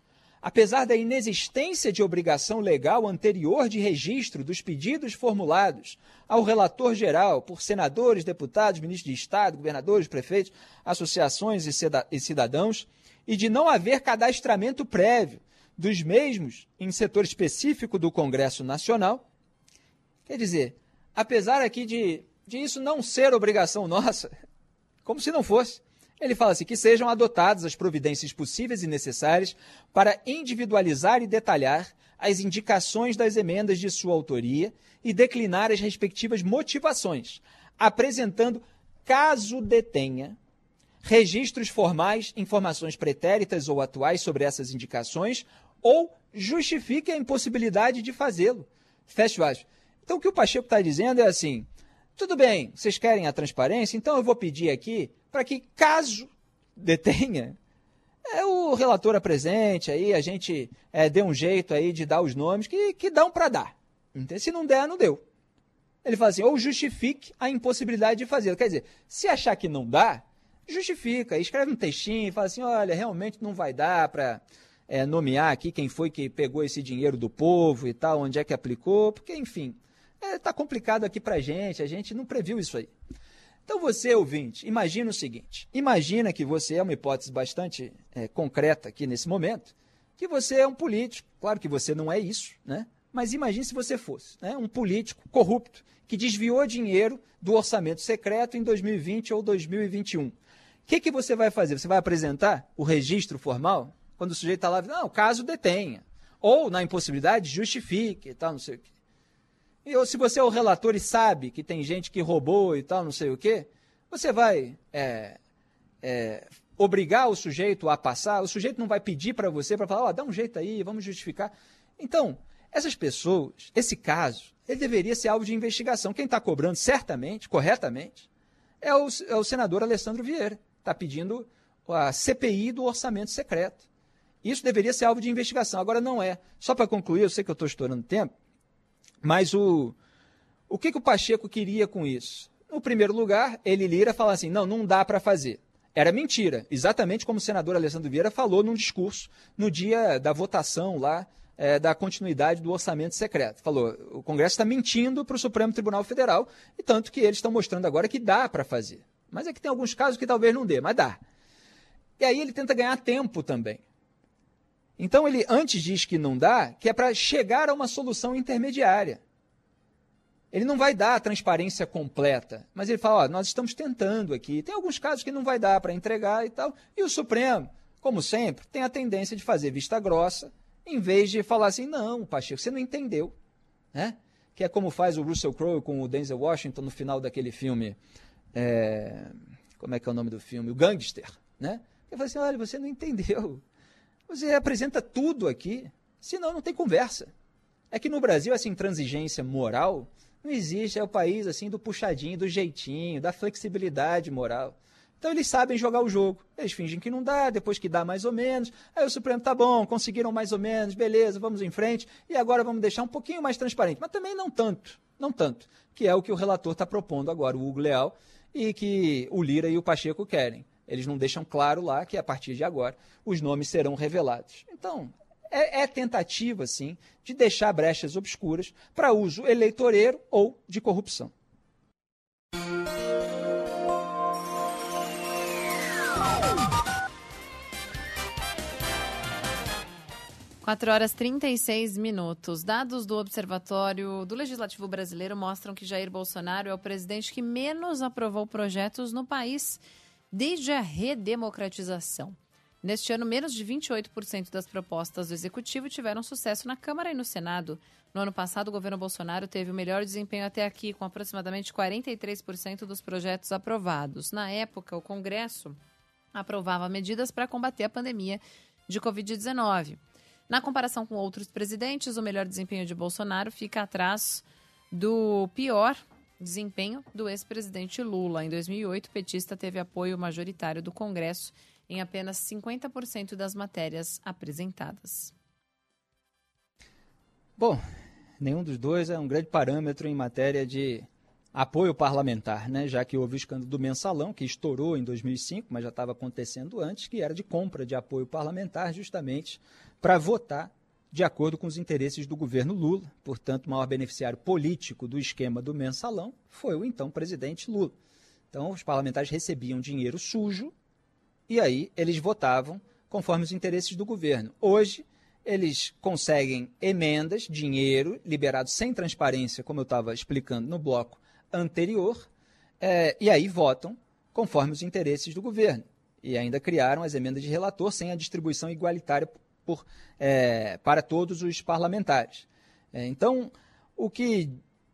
Apesar da inexistência de obrigação legal anterior de registro dos pedidos formulados ao relator geral por senadores, deputados, ministros de Estado, governadores, prefeitos, associações e cidadãos, e de não haver cadastramento prévio dos mesmos em setor específico do Congresso Nacional, Quer dizer, apesar aqui de, de isso não ser obrigação nossa, como se não fosse, ele fala assim: que sejam adotadas as providências possíveis e necessárias para individualizar e detalhar as indicações das emendas de sua autoria e declinar as respectivas motivações, apresentando, caso detenha, registros formais, informações pretéritas ou atuais sobre essas indicações, ou justifique a impossibilidade de fazê-lo. Fecha aspas. Então, o que o Pacheco está dizendo é assim: tudo bem, vocês querem a transparência, então eu vou pedir aqui para que, caso detenha, é o relator apresente, aí a gente é, dê um jeito aí de dar os nomes que, que dão para dar. Se não der, não deu. Ele fala assim, ou justifique a impossibilidade de fazê-lo. Quer dizer, se achar que não dá, justifica, escreve um textinho, fala assim, olha, realmente não vai dar para é, nomear aqui quem foi que pegou esse dinheiro do povo e tal, onde é que aplicou, porque, enfim, Está é, complicado aqui para gente, a gente não previu isso aí. Então você, ouvinte, imagina o seguinte: imagina que você é uma hipótese bastante é, concreta aqui nesse momento, que você é um político. Claro que você não é isso, né? Mas imagine se você fosse né? um político corrupto que desviou dinheiro do orçamento secreto em 2020 ou 2021. O que, que você vai fazer? Você vai apresentar o registro formal? Quando o sujeito está lá, não, caso detenha. Ou, na impossibilidade, justifique e tal, não sei o quê. E se você é o relator e sabe que tem gente que roubou e tal, não sei o quê, você vai é, é, obrigar o sujeito a passar, o sujeito não vai pedir para você para falar, ó, oh, dá um jeito aí, vamos justificar. Então, essas pessoas, esse caso, ele deveria ser alvo de investigação. Quem está cobrando, certamente, corretamente, é o, é o senador Alessandro Vieira. Está pedindo a CPI do orçamento secreto. Isso deveria ser alvo de investigação. Agora não é. Só para concluir, eu sei que eu estou estourando tempo, mas o, o que, que o Pacheco queria com isso? No primeiro lugar, ele Lira fala assim: não, não dá para fazer. Era mentira, exatamente como o senador Alessandro Vieira falou num discurso no dia da votação lá é, da continuidade do orçamento secreto. Falou: o Congresso está mentindo para o Supremo Tribunal Federal, e tanto que eles estão mostrando agora que dá para fazer. Mas é que tem alguns casos que talvez não dê, mas dá. E aí ele tenta ganhar tempo também. Então ele antes diz que não dá, que é para chegar a uma solução intermediária. Ele não vai dar a transparência completa, mas ele fala: ó, nós estamos tentando aqui. Tem alguns casos que não vai dar para entregar e tal. E o Supremo, como sempre, tem a tendência de fazer vista grossa, em vez de falar assim: não, Pacheco, você não entendeu. Né? Que é como faz o Russell Crowe com o Denzel Washington no final daquele filme. É... Como é que é o nome do filme? O Gangster. Né? Ele fala assim: olha, você não entendeu. Você apresenta tudo aqui, senão não tem conversa. É que no Brasil essa intransigência moral não existe, é o país assim do puxadinho, do jeitinho, da flexibilidade moral. Então eles sabem jogar o jogo. Eles fingem que não dá, depois que dá mais ou menos. Aí o Supremo tá bom, conseguiram mais ou menos, beleza, vamos em frente. E agora vamos deixar um pouquinho mais transparente, mas também não tanto, não tanto, que é o que o relator está propondo agora, o Hugo Leal, e que o Lira e o Pacheco querem. Eles não deixam claro lá que a partir de agora os nomes serão revelados. Então, é, é tentativa, sim, de deixar brechas obscuras para uso eleitoreiro ou de corrupção. Quatro horas 36 minutos. Dados do Observatório do Legislativo Brasileiro mostram que Jair Bolsonaro é o presidente que menos aprovou projetos no país desde a redemocratização. Neste ano, menos de 28% das propostas do Executivo tiveram sucesso na Câmara e no Senado. No ano passado, o governo Bolsonaro teve o melhor desempenho até aqui, com aproximadamente 43% dos projetos aprovados. Na época, o Congresso aprovava medidas para combater a pandemia de Covid-19. Na comparação com outros presidentes, o melhor desempenho de Bolsonaro fica atrás do pior desempenho do ex-presidente Lula. Em 2008, o petista teve apoio majoritário do Congresso em apenas 50% das matérias apresentadas. Bom, nenhum dos dois é um grande parâmetro em matéria de apoio parlamentar, né? já que houve o escândalo do mensalão, que estourou em 2005, mas já estava acontecendo antes, que era de compra de apoio parlamentar justamente para votar de acordo com os interesses do governo Lula. Portanto, o maior beneficiário político do esquema do mensalão foi o então presidente Lula. Então, os parlamentares recebiam dinheiro sujo e aí eles votavam conforme os interesses do governo. Hoje, eles conseguem emendas, dinheiro liberado sem transparência, como eu estava explicando no bloco anterior, é, e aí votam conforme os interesses do governo. E ainda criaram as emendas de relator sem a distribuição igualitária por, é, para todos os parlamentares. É, então, o que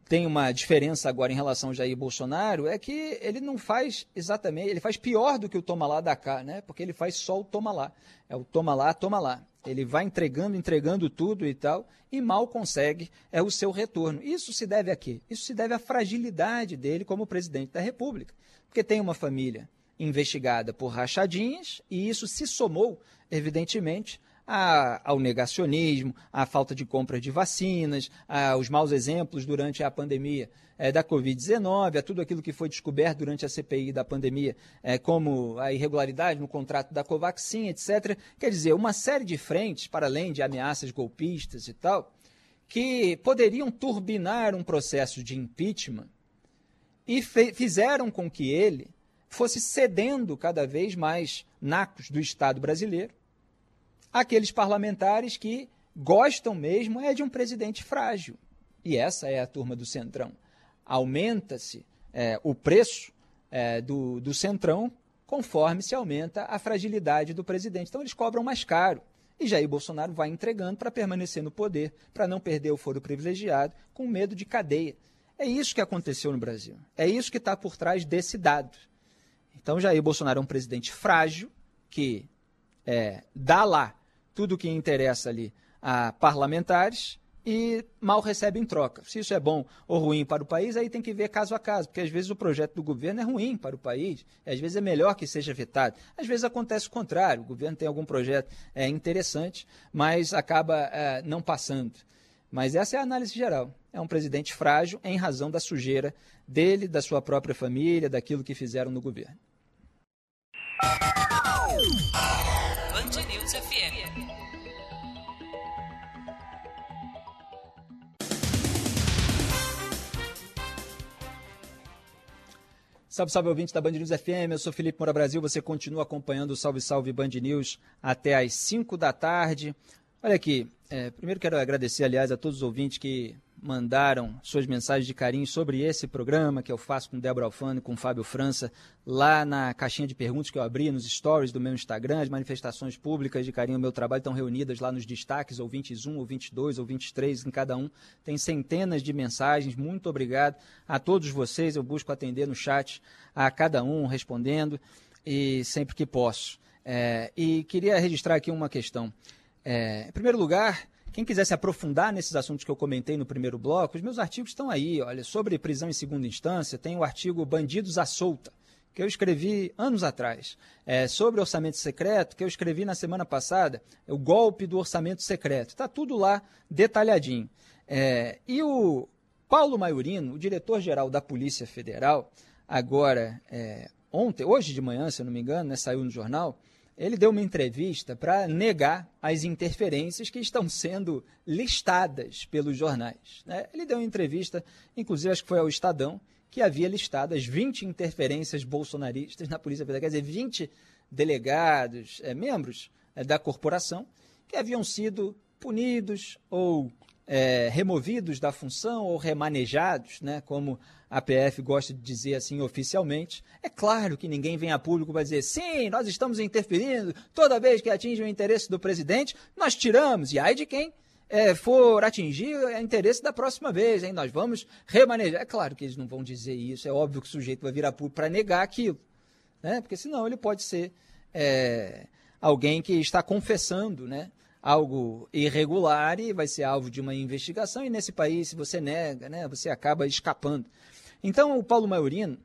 tem uma diferença agora em relação ao Jair Bolsonaro é que ele não faz exatamente, ele faz pior do que o toma lá da cá, né? Porque ele faz só o toma lá. É o toma lá, toma lá. Ele vai entregando, entregando tudo e tal, e mal consegue é o seu retorno. Isso se deve a quê? Isso se deve à fragilidade dele como presidente da República. Porque tem uma família investigada por rachadinhas, e isso se somou, evidentemente, ao negacionismo, à falta de compra de vacinas, aos maus exemplos durante a pandemia é, da Covid-19, a tudo aquilo que foi descoberto durante a CPI da pandemia, é, como a irregularidade no contrato da Covaxin, etc. Quer dizer, uma série de frentes, para além de ameaças golpistas e tal, que poderiam turbinar um processo de impeachment e fizeram com que ele fosse cedendo cada vez mais nacos do Estado brasileiro aqueles parlamentares que gostam mesmo é de um presidente frágil. E essa é a turma do Centrão. Aumenta-se é, o preço é, do, do Centrão conforme se aumenta a fragilidade do presidente. Então eles cobram mais caro. E Jair Bolsonaro vai entregando para permanecer no poder, para não perder o foro privilegiado, com medo de cadeia. É isso que aconteceu no Brasil. É isso que está por trás desse dado. Então Jair Bolsonaro é um presidente frágil, que é, dá lá tudo que interessa ali a parlamentares e mal recebe em troca. Se isso é bom ou ruim para o país, aí tem que ver caso a caso, porque às vezes o projeto do governo é ruim para o país, às vezes é melhor que seja vetado. Às vezes acontece o contrário, o governo tem algum projeto é, interessante, mas acaba é, não passando. Mas essa é a análise geral. É um presidente frágil em razão da sujeira dele, da sua própria família, daquilo que fizeram no governo. Band News FM. Salve, salve ouvintes da Band News FM, eu sou Felipe Moura Brasil, você continua acompanhando o Salve Salve Band News até às 5 da tarde. Olha aqui, é, primeiro quero agradecer, aliás, a todos os ouvintes que mandaram suas mensagens de carinho sobre esse programa que eu faço com Débora Alfano e com Fábio França, lá na caixinha de perguntas que eu abri nos stories do meu Instagram, as manifestações públicas de carinho ao meu trabalho estão reunidas lá nos destaques, ou 21, ou 22, ou 23 em cada um. Tem centenas de mensagens, muito obrigado a todos vocês, eu busco atender no chat a cada um, respondendo, e sempre que posso. É, e queria registrar aqui uma questão. É, em primeiro lugar, quem quiser se aprofundar nesses assuntos que eu comentei no primeiro bloco, os meus artigos estão aí. Olha, sobre prisão em segunda instância, tem o artigo Bandidos à Solta, que eu escrevi anos atrás. É, sobre orçamento secreto, que eu escrevi na semana passada, o golpe do orçamento secreto. Está tudo lá detalhadinho. É, e o Paulo Maiorino, o diretor-geral da Polícia Federal, agora, é, ontem, hoje de manhã, se eu não me engano, né, saiu no jornal, ele deu uma entrevista para negar as interferências que estão sendo listadas pelos jornais. Né? Ele deu uma entrevista, inclusive acho que foi ao Estadão, que havia listado as 20 interferências bolsonaristas na Polícia Federal, quer dizer, 20 delegados, é, membros é, da corporação, que haviam sido punidos ou é, removidos da função ou remanejados, né, como a PF gosta de dizer assim oficialmente. É claro que ninguém vem a público para dizer sim, nós estamos interferindo, toda vez que atinge o interesse do presidente, nós tiramos, e ai de quem é, for atingir o interesse da próxima vez, hein? nós vamos remanejar. É claro que eles não vão dizer isso, é óbvio que o sujeito vai vir a público para negar aquilo, né? porque senão ele pode ser é, alguém que está confessando, né? Algo irregular e vai ser alvo de uma investigação. E nesse país, se você nega, né, você acaba escapando. Então, o Paulo Maiorino,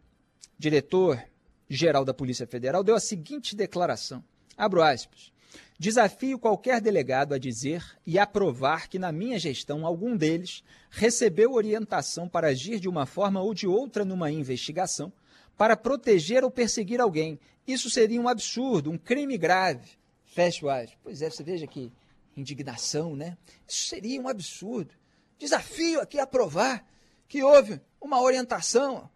diretor-geral da Polícia Federal, deu a seguinte declaração: abro aspas. Desafio qualquer delegado a dizer e aprovar que, na minha gestão, algum deles recebeu orientação para agir de uma forma ou de outra numa investigação para proteger ou perseguir alguém. Isso seria um absurdo, um crime grave. Fecha o aspas. Pois é, você veja que indignação, né? Isso seria um absurdo. Desafio aqui a provar que houve uma orientação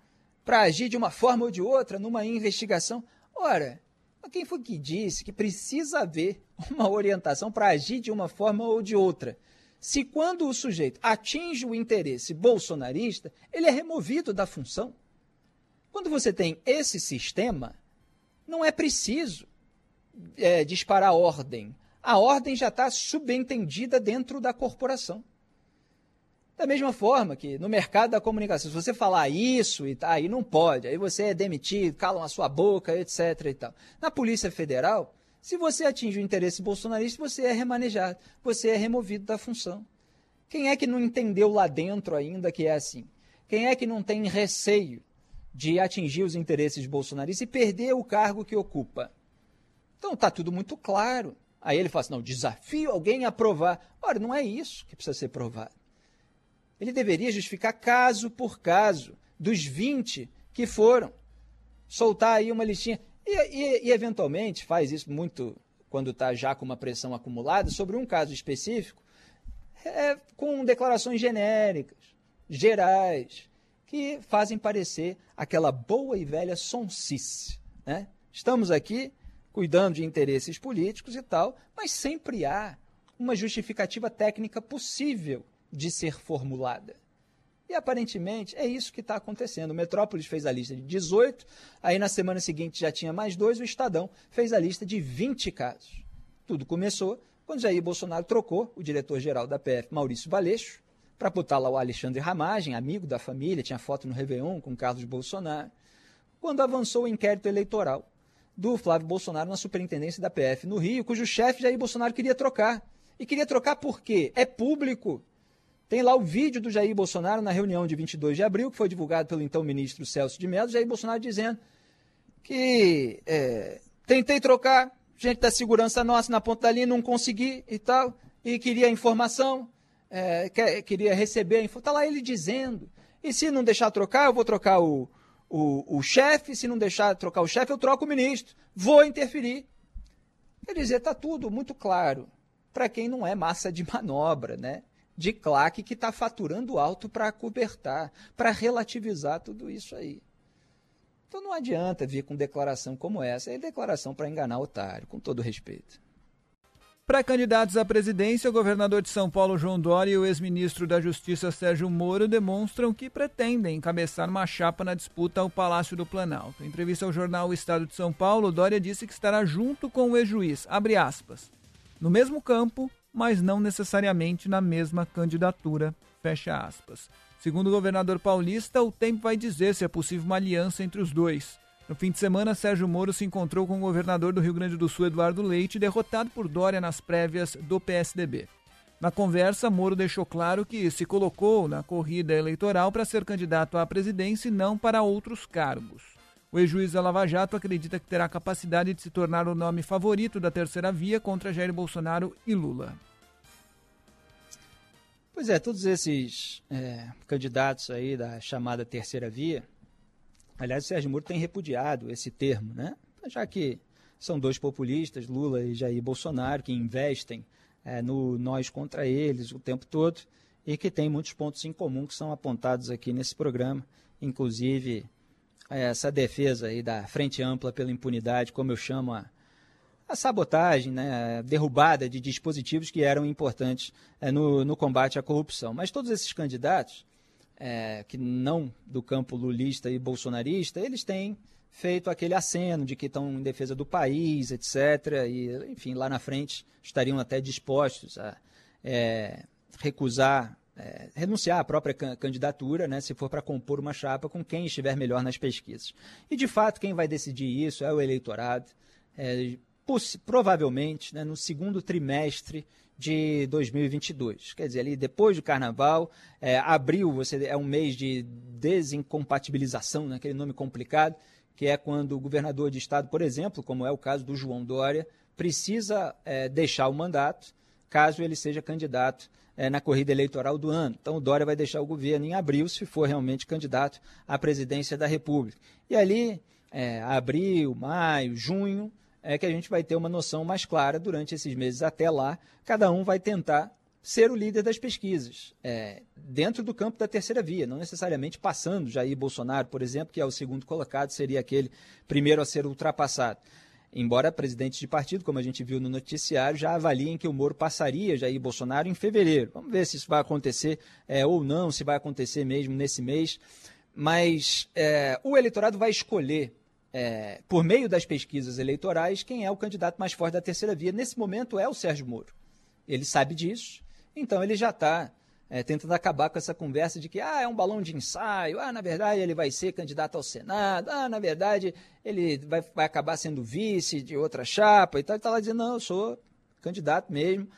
para agir de uma forma ou de outra numa investigação. Ora, quem foi que disse que precisa haver uma orientação para agir de uma forma ou de outra? Se quando o sujeito atinge o interesse bolsonarista, ele é removido da função. Quando você tem esse sistema, não é preciso é, disparar ordem a ordem já está subentendida dentro da corporação. Da mesma forma que no mercado da comunicação, se você falar isso e tá, aí não pode, aí você é demitido, calam a sua boca, etc. E tal. Na Polícia Federal, se você atinge o interesse bolsonarista, você é remanejado, você é removido da função. Quem é que não entendeu lá dentro ainda que é assim? Quem é que não tem receio de atingir os interesses bolsonaristas e perder o cargo que ocupa? Então está tudo muito claro. Aí ele fala assim: não, desafio alguém a provar. Ora, não é isso que precisa ser provado. Ele deveria justificar caso por caso, dos 20 que foram. Soltar aí uma listinha. E, e, e eventualmente faz isso muito quando está já com uma pressão acumulada, sobre um caso específico, é, com declarações genéricas, gerais, que fazem parecer aquela boa e velha sonsice. Né? Estamos aqui cuidando de interesses políticos e tal, mas sempre há uma justificativa técnica possível de ser formulada. E aparentemente é isso que está acontecendo. O Metrópolis fez a lista de 18, aí na semana seguinte já tinha mais dois, o Estadão fez a lista de 20 casos. Tudo começou quando Jair Bolsonaro trocou o diretor-geral da PF, Maurício Baleixo, para botar lá o Alexandre Ramagem, amigo da família, tinha foto no Réveillon com Carlos Bolsonaro. Quando avançou o inquérito eleitoral, do Flávio Bolsonaro na superintendência da PF no Rio, cujo chefe Jair Bolsonaro queria trocar. E queria trocar por quê? É público. Tem lá o vídeo do Jair Bolsonaro na reunião de 22 de abril, que foi divulgado pelo então ministro Celso de Mello, Jair Bolsonaro dizendo que é, tentei trocar gente da segurança nossa na ponta da linha, não consegui e tal, e queria informação, é, queria receber a informação. Está lá ele dizendo. E se não deixar trocar, eu vou trocar o, o, o chefe, se não deixar trocar o chefe, eu troco o ministro. Vou interferir. Quer dizer, está tudo muito claro para quem não é massa de manobra, né? De claque que está faturando alto para cobertar, para relativizar tudo isso aí. Então não adianta vir com declaração como essa, é declaração para enganar otário, com todo respeito. Para candidatos à presidência, o governador de São Paulo, João Dória, e o ex-ministro da Justiça, Sérgio Moro, demonstram que pretendem encabeçar uma chapa na disputa ao Palácio do Planalto. Em entrevista ao jornal O Estado de São Paulo, Dória disse que estará junto com o ex-juiz, aspas, no mesmo campo, mas não necessariamente na mesma candidatura, fecha aspas. Segundo o governador paulista, o tempo vai dizer se é possível uma aliança entre os dois. No fim de semana, Sérgio Moro se encontrou com o governador do Rio Grande do Sul, Eduardo Leite, derrotado por Dória nas prévias do PSDB. Na conversa, Moro deixou claro que se colocou na corrida eleitoral para ser candidato à presidência e não para outros cargos. O ex-juiz da Lava Jato acredita que terá capacidade de se tornar o nome favorito da terceira via contra Jair Bolsonaro e Lula. Pois é, todos esses é, candidatos aí da chamada terceira via, Aliás, o Sérgio Moro tem repudiado esse termo, né? já que são dois populistas, Lula e Jair Bolsonaro, que investem é, no nós contra eles o tempo todo e que tem muitos pontos em comum que são apontados aqui nesse programa, inclusive essa defesa aí da frente ampla pela impunidade, como eu chamo a, a sabotagem, né, a derrubada de dispositivos que eram importantes é, no, no, combate à corrupção. Mas todos esses candidatos, é, que não do campo lulista e bolsonarista, eles têm feito aquele aceno de que estão em defesa do país, etc. E, enfim, lá na frente estariam até dispostos a é, recusar é, renunciar à própria candidatura, né, se for para compor uma chapa com quem estiver melhor nas pesquisas. E, de fato, quem vai decidir isso é o eleitorado, é, provavelmente né, no segundo trimestre de 2022. Quer dizer, ali depois do carnaval, é, abril você, é um mês de desincompatibilização, né, aquele nome complicado, que é quando o governador de estado, por exemplo, como é o caso do João Dória, precisa é, deixar o mandato caso ele seja candidato é, na corrida eleitoral do ano. Então, o Dória vai deixar o governo em abril, se for realmente candidato à presidência da República. E ali, é, abril, maio, junho, é que a gente vai ter uma noção mais clara durante esses meses até lá. Cada um vai tentar ser o líder das pesquisas, é, dentro do campo da terceira via, não necessariamente passando Jair Bolsonaro, por exemplo, que é o segundo colocado, seria aquele primeiro a ser ultrapassado. Embora presidentes de partido, como a gente viu no noticiário, já avaliem que o Moro passaria Jair Bolsonaro em fevereiro. Vamos ver se isso vai acontecer é, ou não, se vai acontecer mesmo nesse mês. Mas é, o eleitorado vai escolher, é, por meio das pesquisas eleitorais, quem é o candidato mais forte da terceira via. Nesse momento é o Sérgio Moro. Ele sabe disso, então ele já está é, tentando acabar com essa conversa de que ah, é um balão de ensaio, ah, na verdade ele vai ser candidato ao Senado, ah, na verdade ele vai, vai acabar sendo vice de outra chapa e tal. Ele está lá dizendo, não, eu sou candidato mesmo,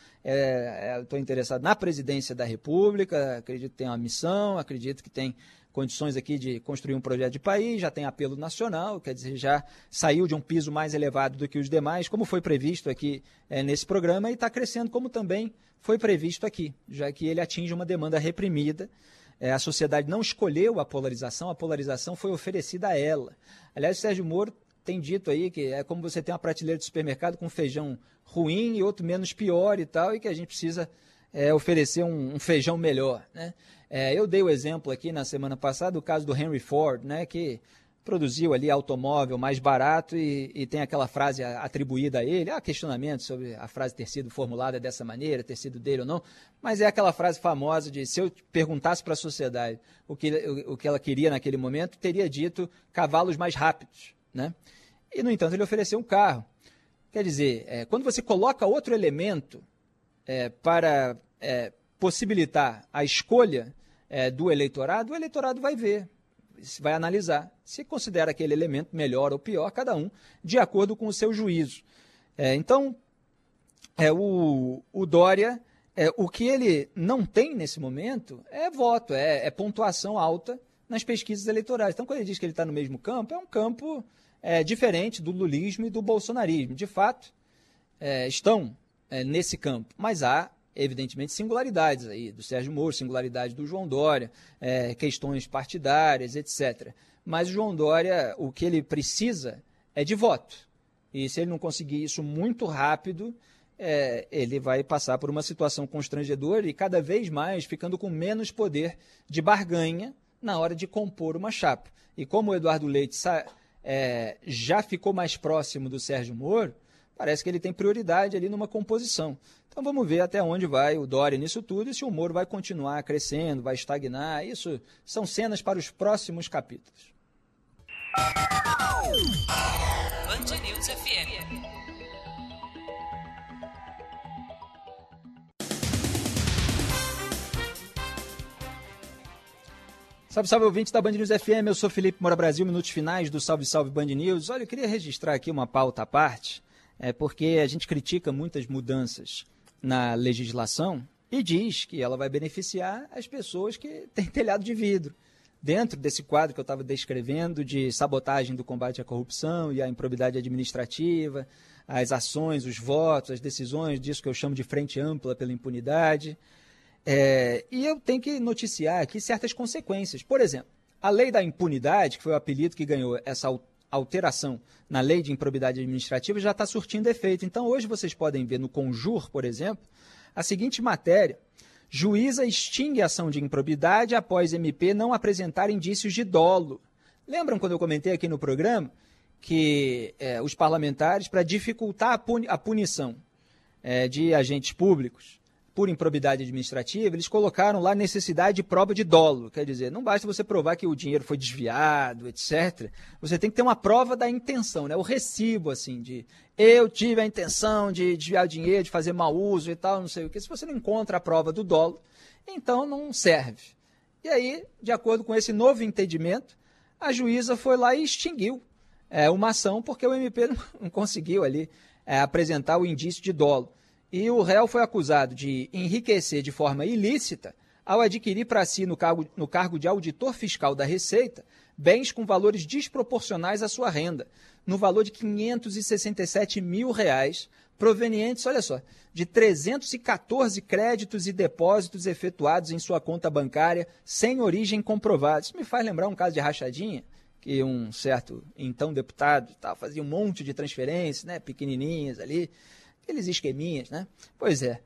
estou é, interessado na presidência da República, acredito que tem uma missão, acredito que tem condições aqui de construir um projeto de país, já tem apelo nacional, quer dizer, já saiu de um piso mais elevado do que os demais, como foi previsto aqui é, nesse programa, e está crescendo como também foi previsto aqui, já que ele atinge uma demanda reprimida. É, a sociedade não escolheu a polarização, a polarização foi oferecida a ela. Aliás, o Sérgio Moro tem dito aí que é como você tem uma prateleira de supermercado com feijão ruim e outro menos pior e tal, e que a gente precisa é, oferecer um, um, feijão melhor. Né? É, eu dei o exemplo aqui na semana passada do caso do Henry Ford, né, que produziu ali automóvel mais barato e, e, tem aquela frase atribuída a ele. Há questionamento sobre a frase ter sido formulada dessa maneira, ter sido dele ou não, mas é aquela frase famosa de se eu perguntasse para a sociedade o que, o, o, que ela queria naquele momento, teria dito cavalos mais rápidos. Né? E, no entanto, ele ofereceu um carro. Quer dizer, é, quando você coloca outro elemento é, para é, possibilitar a escolha é, do eleitorado, o eleitorado vai ver, vai analisar se considera aquele elemento melhor ou pior, cada um de acordo com o seu juízo. É, então, é, o, o Dória, é, o que ele não tem nesse momento é voto, é, pontuação alta nas pesquisas eleitorais. Então, quando ele diz que ele está no mesmo campo, é um campo é, diferente do lulismo e do bolsonarismo. De fato, é, estão é, nesse campo, mas há evidentemente, singularidades aí, do Sérgio Moro, singularidade do João Dória, é, questões partidárias, etc. Mas o João Dória, o que ele precisa é de voto. E se ele não conseguir isso muito rápido, é, ele vai passar por uma situação constrangedora e cada vez mais ficando com menos poder de barganha na hora de compor uma chapa. E como o Eduardo Leite é, já ficou mais próximo do Sérgio Moro, parece que ele tem prioridade ali numa composição. Então vamos ver até onde vai o Dória nisso tudo e se o Moro vai continuar crescendo, vai estagnar. Isso são cenas para os próximos capítulos. Band News FM. Salve, salve, ouvinte da Band News FM, eu sou Felipe Mora Brasil, minutos finais do Salve, Salve Band News. Olha, eu queria registrar aqui uma pauta à parte é porque a gente critica muitas mudanças na legislação e diz que ela vai beneficiar as pessoas que têm telhado de vidro. Dentro desse quadro que eu estava descrevendo de sabotagem do combate à corrupção e à improbidade administrativa, as ações, os votos, as decisões, disso que eu chamo de frente ampla pela impunidade. É, e eu tenho que noticiar aqui certas consequências. Por exemplo, a lei da impunidade, que foi o apelido que ganhou essa alteração na lei de improbidade administrativa já está surtindo efeito. Então, hoje vocês podem ver no Conjur, por exemplo, a seguinte matéria: juíza extingue ação de improbidade após MP não apresentar indícios de dolo. Lembram quando eu comentei aqui no programa que é, os parlamentares, para dificultar a, puni a punição é, de agentes públicos por improbidade administrativa, eles colocaram lá necessidade de prova de dolo. Quer dizer, não basta você provar que o dinheiro foi desviado, etc. Você tem que ter uma prova da intenção, né? o recibo, assim, de eu tive a intenção de desviar dinheiro, de fazer mau uso e tal, não sei o que. Se você não encontra a prova do dolo, então não serve. E aí, de acordo com esse novo entendimento, a juíza foi lá e extinguiu é, uma ação porque o MP não conseguiu ali é, apresentar o indício de dolo. E o réu foi acusado de enriquecer de forma ilícita ao adquirir para si, no cargo, no cargo de auditor fiscal da Receita, bens com valores desproporcionais à sua renda, no valor de 567 mil reais, provenientes, olha só, de 314 créditos e depósitos efetuados em sua conta bancária sem origem comprovada. Isso me faz lembrar um caso de rachadinha, que um certo, então, deputado tal, fazia um monte de transferências, né, pequenininhas ali, aqueles esqueminhas, né? Pois é.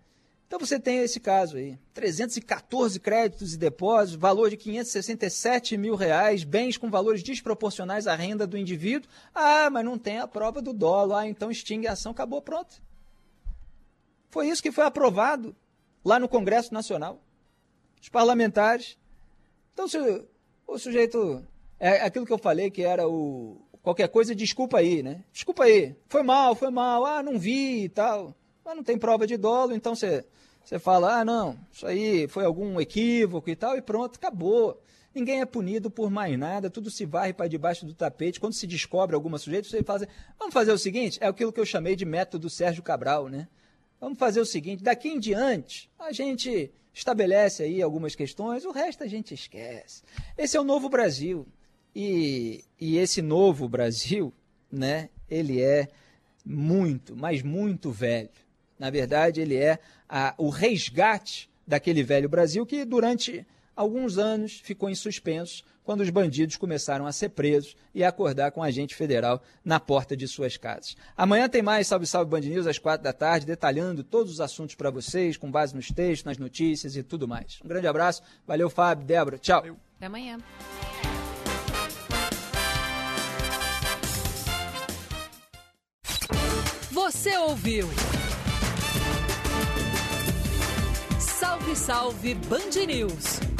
Então você tem esse caso aí, 314 créditos e depósitos, valor de 567 mil reais, bens com valores desproporcionais à renda do indivíduo. Ah, mas não tem a prova do dolo. Ah, então extingue a ação, acabou, pronto. Foi isso que foi aprovado lá no Congresso Nacional. Os parlamentares. Então, se o sujeito. É aquilo que eu falei que era o. Qualquer coisa, desculpa aí, né? Desculpa aí. Foi mal, foi mal. Ah, não vi e tal mas não tem prova de dolo, então você, você fala, ah, não, isso aí foi algum equívoco e tal, e pronto, acabou. Ninguém é punido por mais nada, tudo se varre para debaixo do tapete. Quando se descobre alguma sujeito, você faz, vamos fazer o seguinte, é aquilo que eu chamei de método Sérgio Cabral, né? Vamos fazer o seguinte, daqui em diante, a gente estabelece aí algumas questões, o resto a gente esquece. Esse é o novo Brasil. E, e esse novo Brasil, né, ele é muito, mas muito velho. Na verdade, ele é a, o resgate daquele velho Brasil que durante alguns anos ficou em suspenso quando os bandidos começaram a ser presos e a acordar com a agente federal na porta de suas casas. Amanhã tem mais Salve Salve Band News às quatro da tarde, detalhando todos os assuntos para vocês, com base nos textos, nas notícias e tudo mais. Um grande abraço, valeu Fábio, Débora, tchau. Valeu. Até amanhã. Você ouviu? Salve, salve Band News!